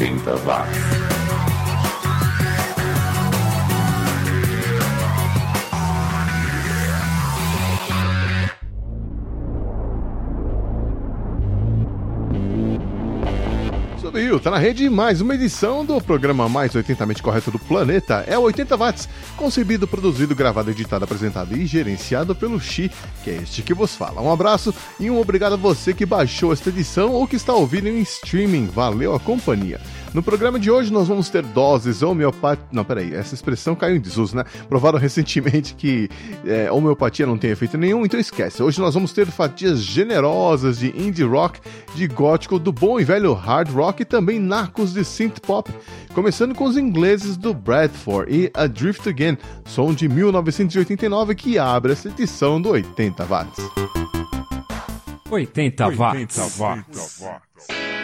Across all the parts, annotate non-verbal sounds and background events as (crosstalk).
80 watts. Subiu, tá na rede mais uma edição do programa mais 80mente correto do planeta. É o 80 watts, concebido, produzido, gravado, editado, apresentado e gerenciado pelo Xi, que é este que vos fala. Um abraço e um obrigado a você que baixou esta edição ou que está ouvindo em streaming. Valeu a companhia. No programa de hoje nós vamos ter doses homeopáticas. Não, peraí, essa expressão caiu em desuso, né? Provaram (laughs) recentemente que é, homeopatia não tem efeito nenhum, então esquece. Hoje nós vamos ter fatias generosas de indie rock, de gótico, do bom e velho hard rock e também nacos de synth pop. Começando com os ingleses do Bradford e Adrift Again, som de 1989 que abre essa edição do 80 watts. 80 watts. 80 watts. like a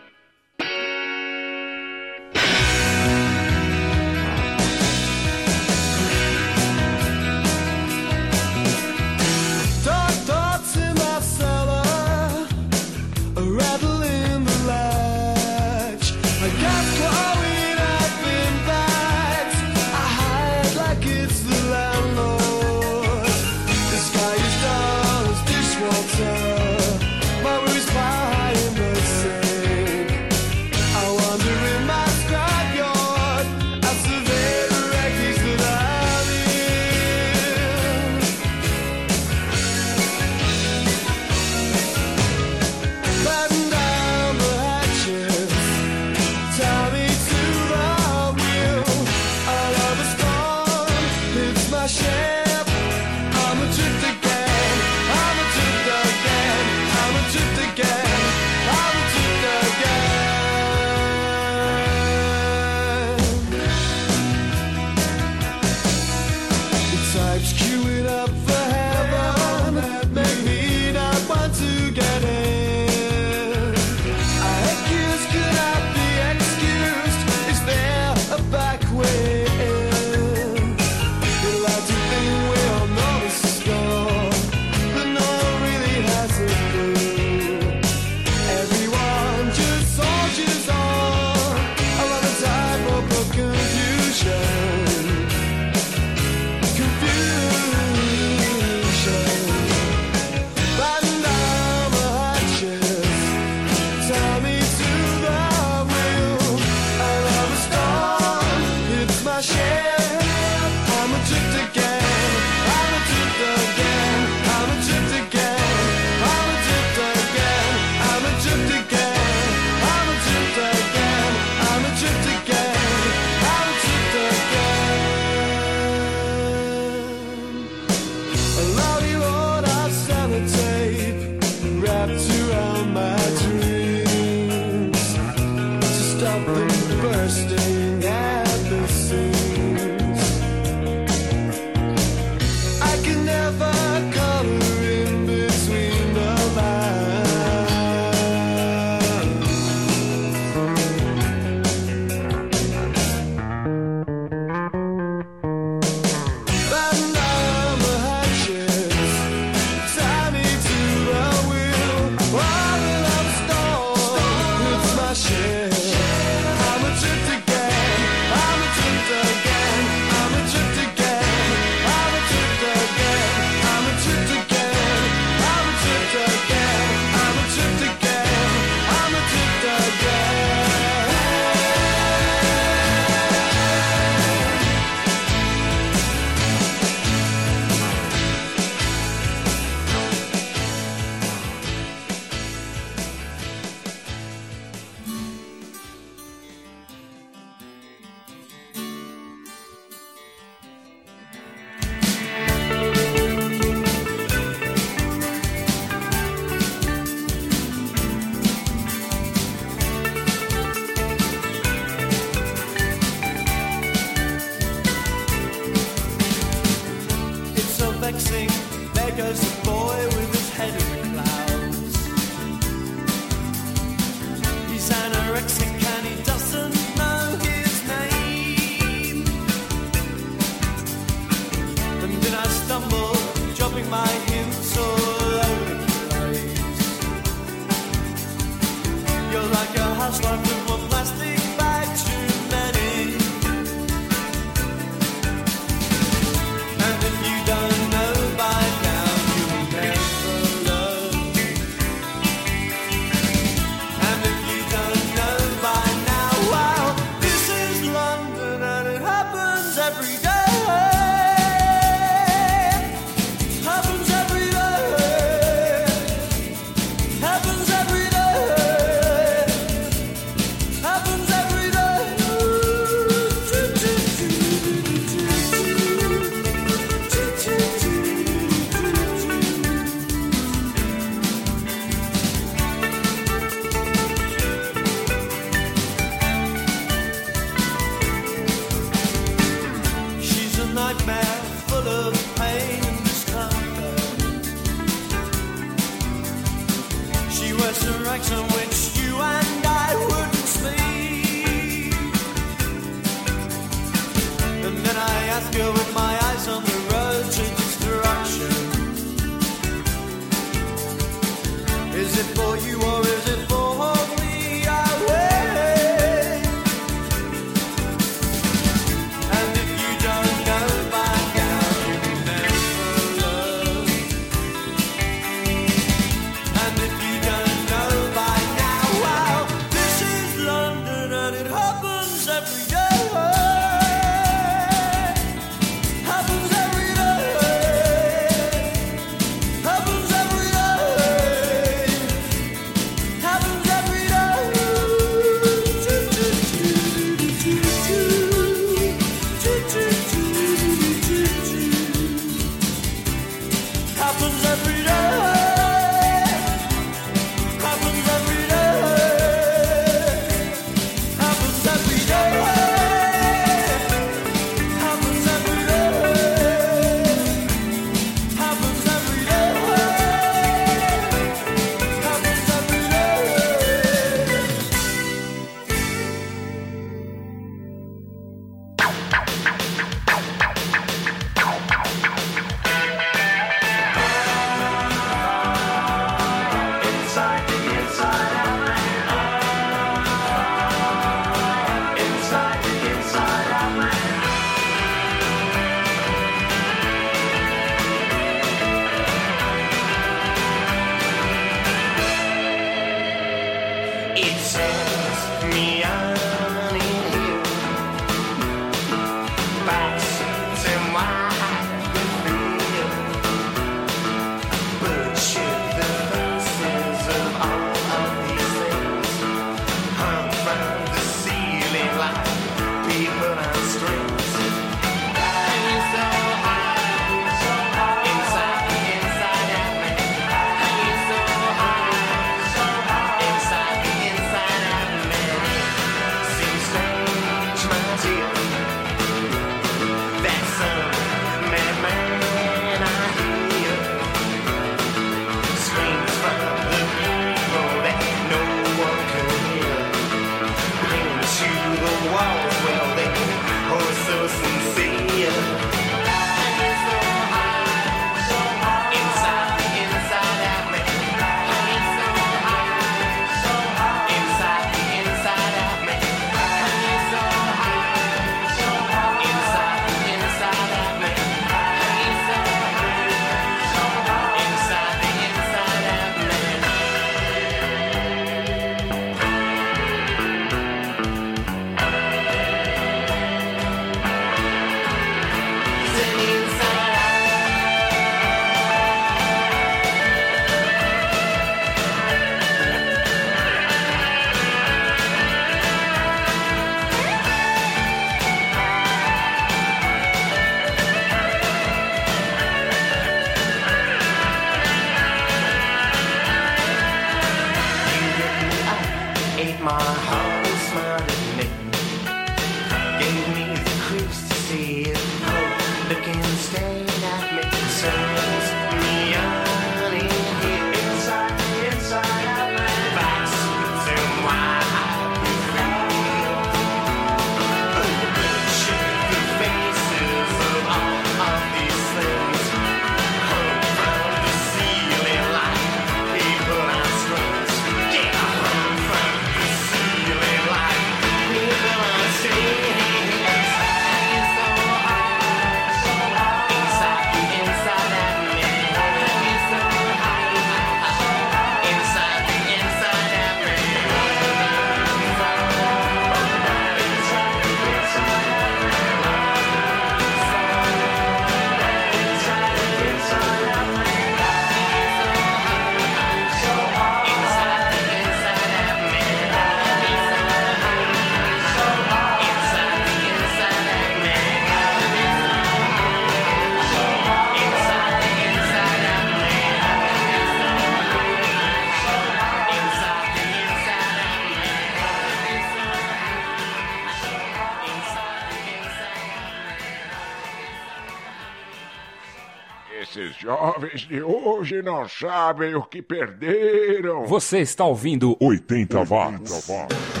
jovens de hoje não sabem o que perderam. Você está ouvindo 80 watts. 80 watts.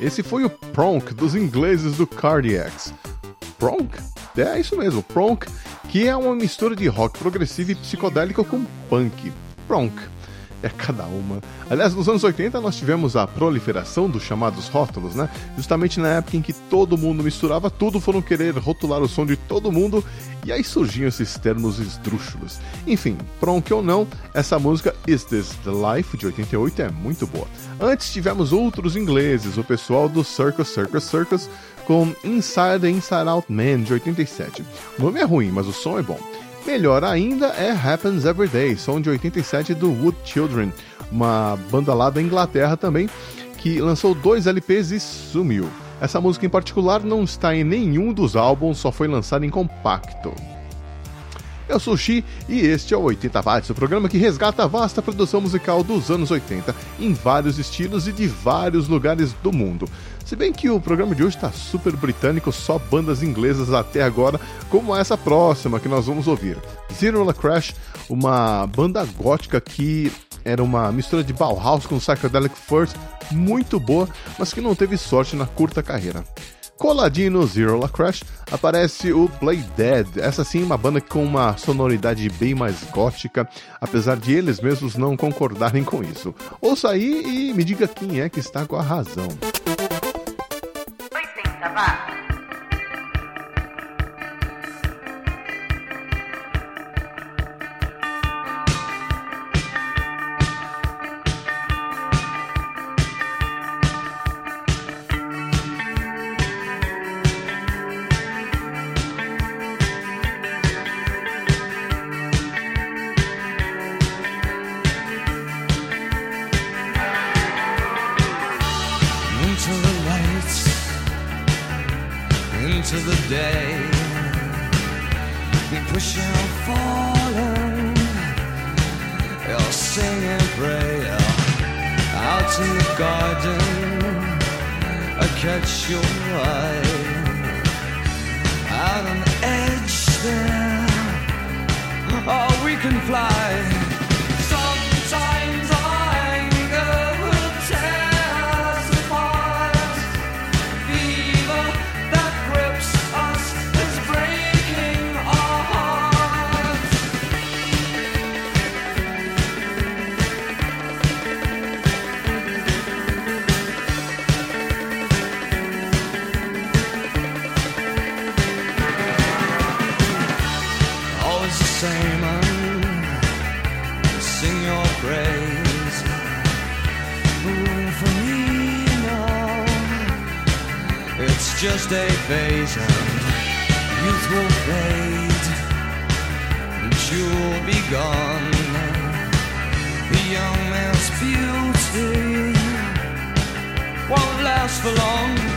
Esse foi o Pronk dos ingleses do Cardiacs. Pronk? É isso mesmo, Pronk, que é uma mistura de rock progressivo e psicodélico com punk. Pronk é cada uma. Aliás, nos anos 80 nós tivemos a proliferação dos chamados rótulos, né? Justamente na época em que todo mundo misturava tudo, foram querer rotular o som de todo mundo e aí surgiam esses termos esdrúxulos. Enfim, pronto ou não, essa música Is This the Life de 88 é muito boa. Antes tivemos outros ingleses, o pessoal do Circus Circus Circus com Inside the Inside Out Man de 87. O nome é ruim, mas o som é bom. Melhor ainda é Happens Every Day, som de 87 do Wood Children, uma banda lá da Inglaterra também, que lançou dois LPs e sumiu. Essa música em particular não está em nenhum dos álbuns, só foi lançada em compacto. Eu sou Xi e este é o 80 Watts, o programa que resgata a vasta produção musical dos anos 80 em vários estilos e de vários lugares do mundo. Se bem que o programa de hoje está super britânico, só bandas inglesas até agora, como essa próxima que nós vamos ouvir. Zero La Crash, uma banda gótica que era uma mistura de Bauhaus com Psychedelic First, muito boa, mas que não teve sorte na curta carreira. Coladinho no Zero La Crash aparece o Play Dead, essa sim uma banda com uma sonoridade bem mais gótica, apesar de eles mesmos não concordarem com isso. Ouça aí e me diga quem é que está com a razão. 80 just a phase and youth will fade and you'll be gone. The young man's beauty won't last for long.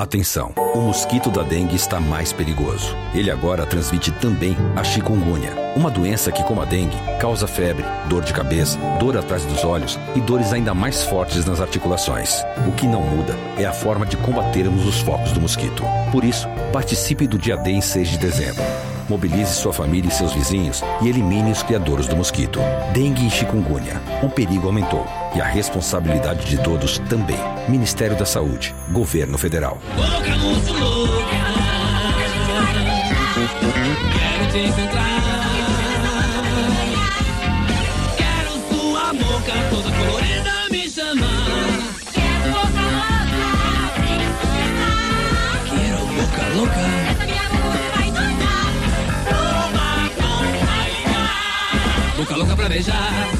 Atenção, o mosquito da dengue está mais perigoso. Ele agora transmite também a chikungunya, uma doença que, como a dengue, causa febre, dor de cabeça, dor atrás dos olhos e dores ainda mais fortes nas articulações. O que não muda é a forma de combatermos os focos do mosquito. Por isso, participe do dia D em 6 de dezembro. Mobilize sua família e seus vizinhos e elimine os criadores do mosquito. Dengue e chikungunya. O perigo aumentou e a responsabilidade de todos também. Ministério da Saúde, Governo Federal. Muito louca. Quero te encontrar. Quero sua boca toda colorida me chamar. Quero boca louca. Quero boca louca. Essa minha boca vai raiva. Boca louca pra beijar.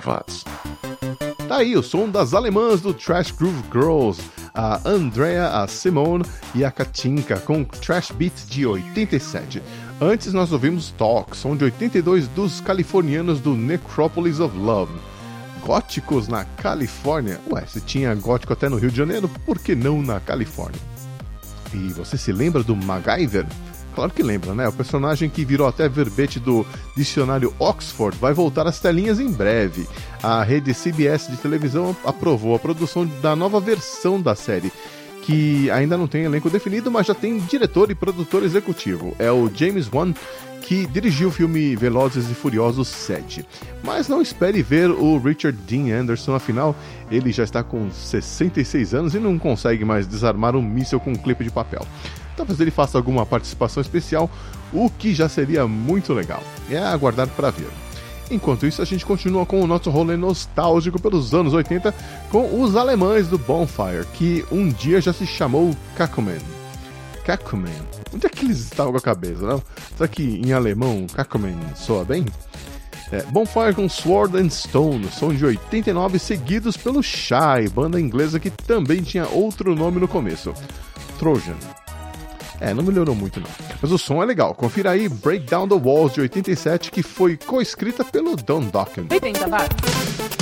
80 watts. Tá aí o som das alemãs do Trash Groove Girls, a Andrea, a Simone e a Katinka, com Trash Beat de 87. Antes nós ouvimos Talk, som de 82 dos californianos do Necropolis of Love. Góticos na Califórnia? Ué, se tinha gótico até no Rio de Janeiro, por que não na Califórnia? E você se lembra do MacGyver? Claro que lembra, né? O personagem que virou até verbete do dicionário Oxford vai voltar às telinhas em breve. A rede CBS de televisão aprovou a produção da nova versão da série, que ainda não tem elenco definido, mas já tem diretor e produtor executivo. É o James Wan que dirigiu o filme Velozes e Furiosos 7. Mas não espere ver o Richard Dean Anderson, afinal, ele já está com 66 anos e não consegue mais desarmar um míssil com um clipe de papel. Talvez ele faça alguma participação especial, o que já seria muito legal. É aguardar para ver. Enquanto isso, a gente continua com o nosso rolê nostálgico pelos anos 80 com os alemães do Bonfire, que um dia já se chamou Kakumen. Kakumen. Onde é que eles estavam com a cabeça, não? Será que em alemão Kakumen soa bem? É, Bonfire com Sword and Stone, som de 89, seguidos pelo Shy, banda inglesa que também tinha outro nome no começo, Trojan. É, não melhorou muito não. Mas o som é legal. Confira aí Break Down the Walls de 87, que foi coescrita pelo Don Dokken. 80 watts.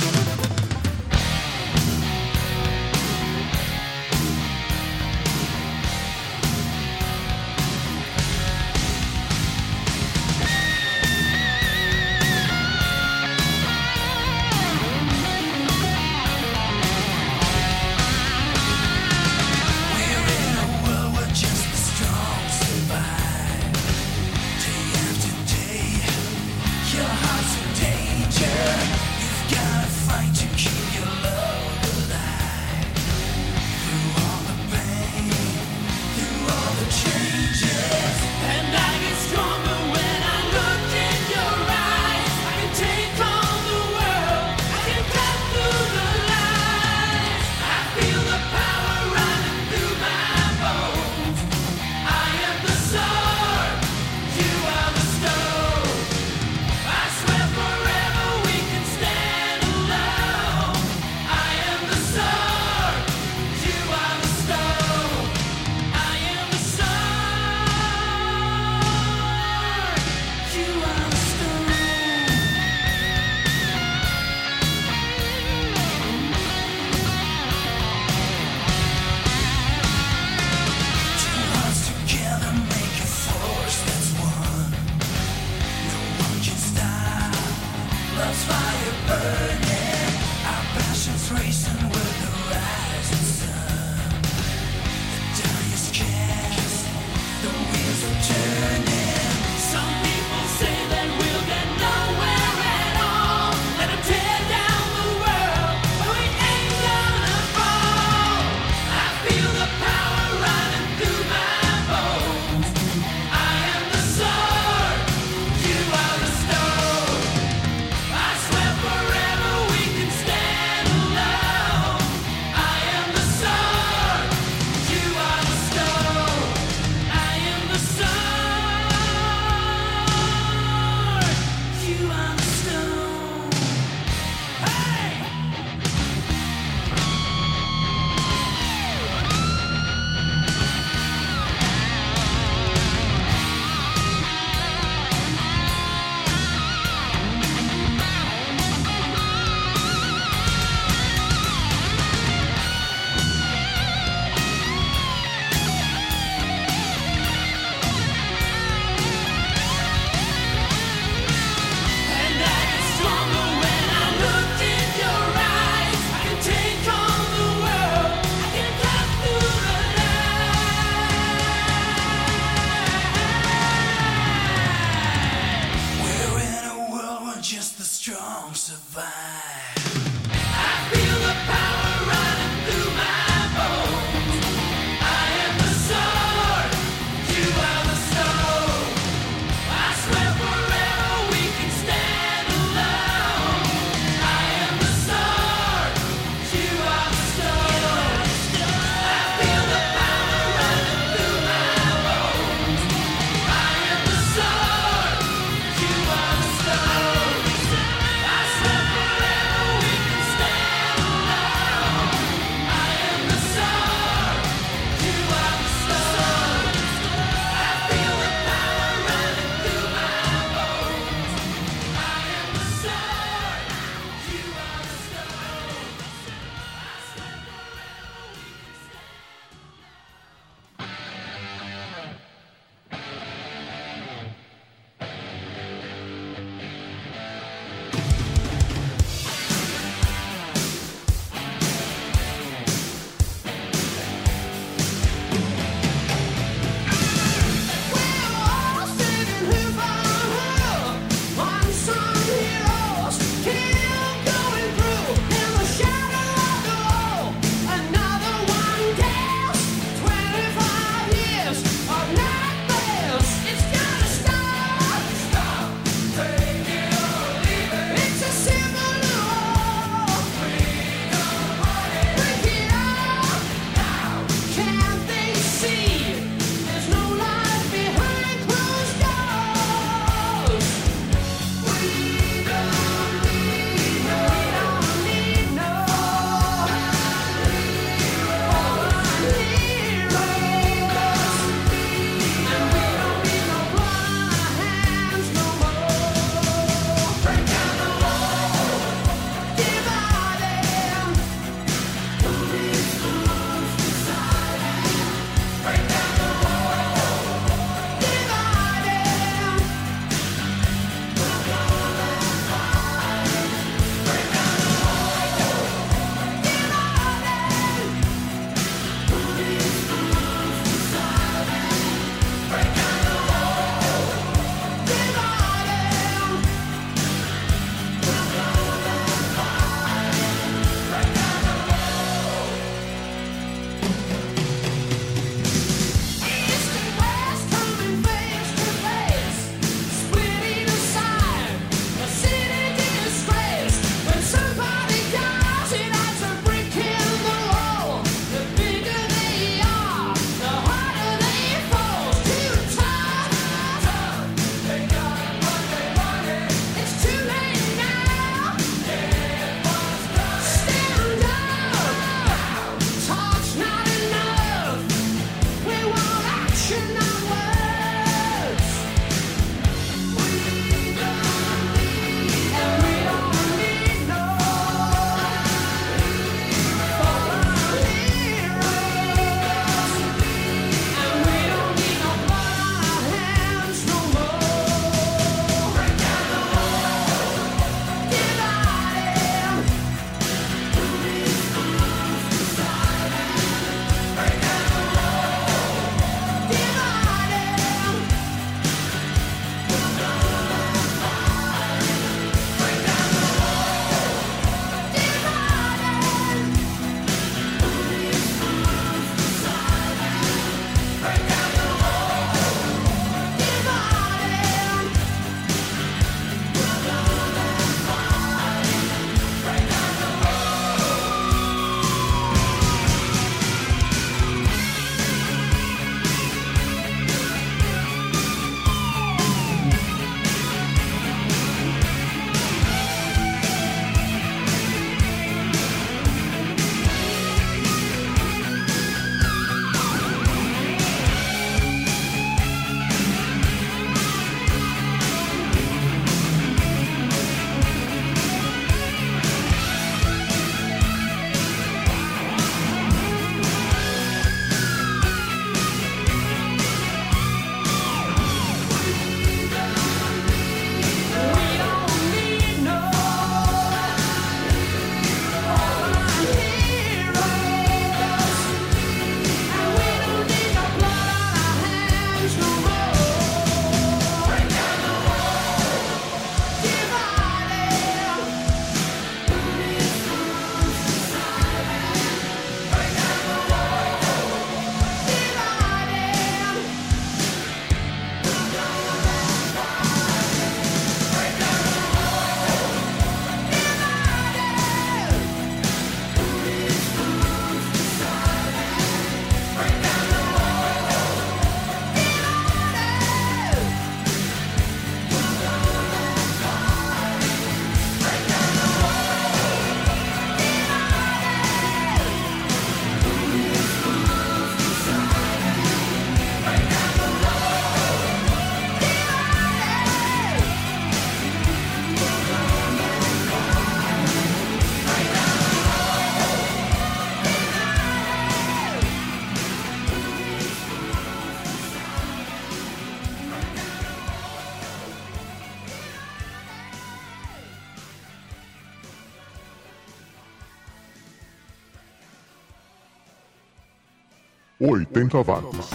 80 watts.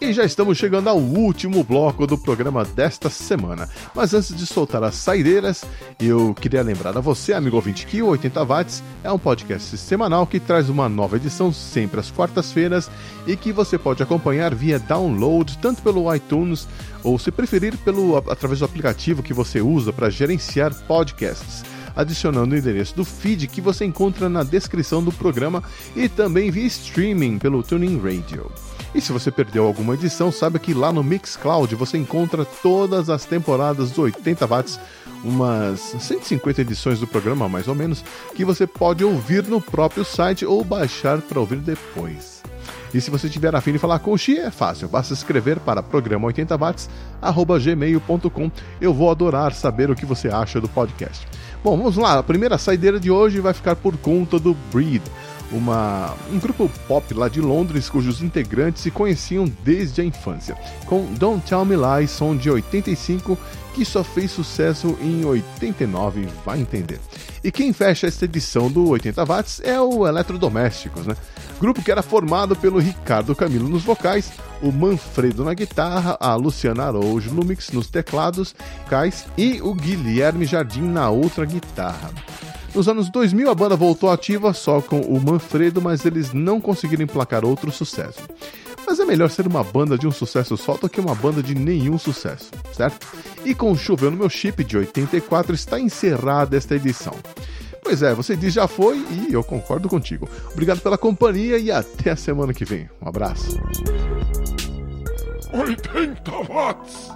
E já estamos chegando ao último bloco do programa desta semana. Mas antes de soltar as saideiras, eu queria lembrar a você, amigo ouvinte, que o 80 Watts é um podcast semanal que traz uma nova edição sempre às quartas-feiras e que você pode acompanhar via download, tanto pelo iTunes ou, se preferir, pelo, através do aplicativo que você usa para gerenciar podcasts adicionando o endereço do feed que você encontra na descrição do programa e também via streaming pelo Tuning Radio. E se você perdeu alguma edição, saiba que lá no Mixcloud você encontra todas as temporadas do 80 watts, umas 150 edições do programa mais ou menos, que você pode ouvir no próprio site ou baixar para ouvir depois. E se você tiver afim de falar com o Xi, é fácil, basta escrever para programa 80 watts@gmail.com. Eu vou adorar saber o que você acha do podcast. Bom, vamos lá. A primeira saideira de hoje vai ficar por conta do Breed, uma, um grupo pop lá de Londres cujos integrantes se conheciam desde a infância, com Don't Tell Me Lies, som de 85, que só fez sucesso em 89, vai entender. E quem fecha esta edição do 80 Watts é o Eletrodomésticos, né? Grupo que era formado pelo Ricardo Camilo nos vocais, o Manfredo na guitarra, a Luciana Araújo no mix nos teclados, cais e o Guilherme Jardim na outra guitarra. Nos anos 2000 a banda voltou ativa só com o Manfredo, mas eles não conseguiram emplacar outro sucesso. Mas é melhor ser uma banda de um sucesso só do que uma banda de nenhum sucesso, certo? E com Choveu no Meu Chip de 84 está encerrada esta edição. Pois é, você diz já foi e eu concordo contigo. Obrigado pela companhia e até a semana que vem. Um abraço. 80 watts.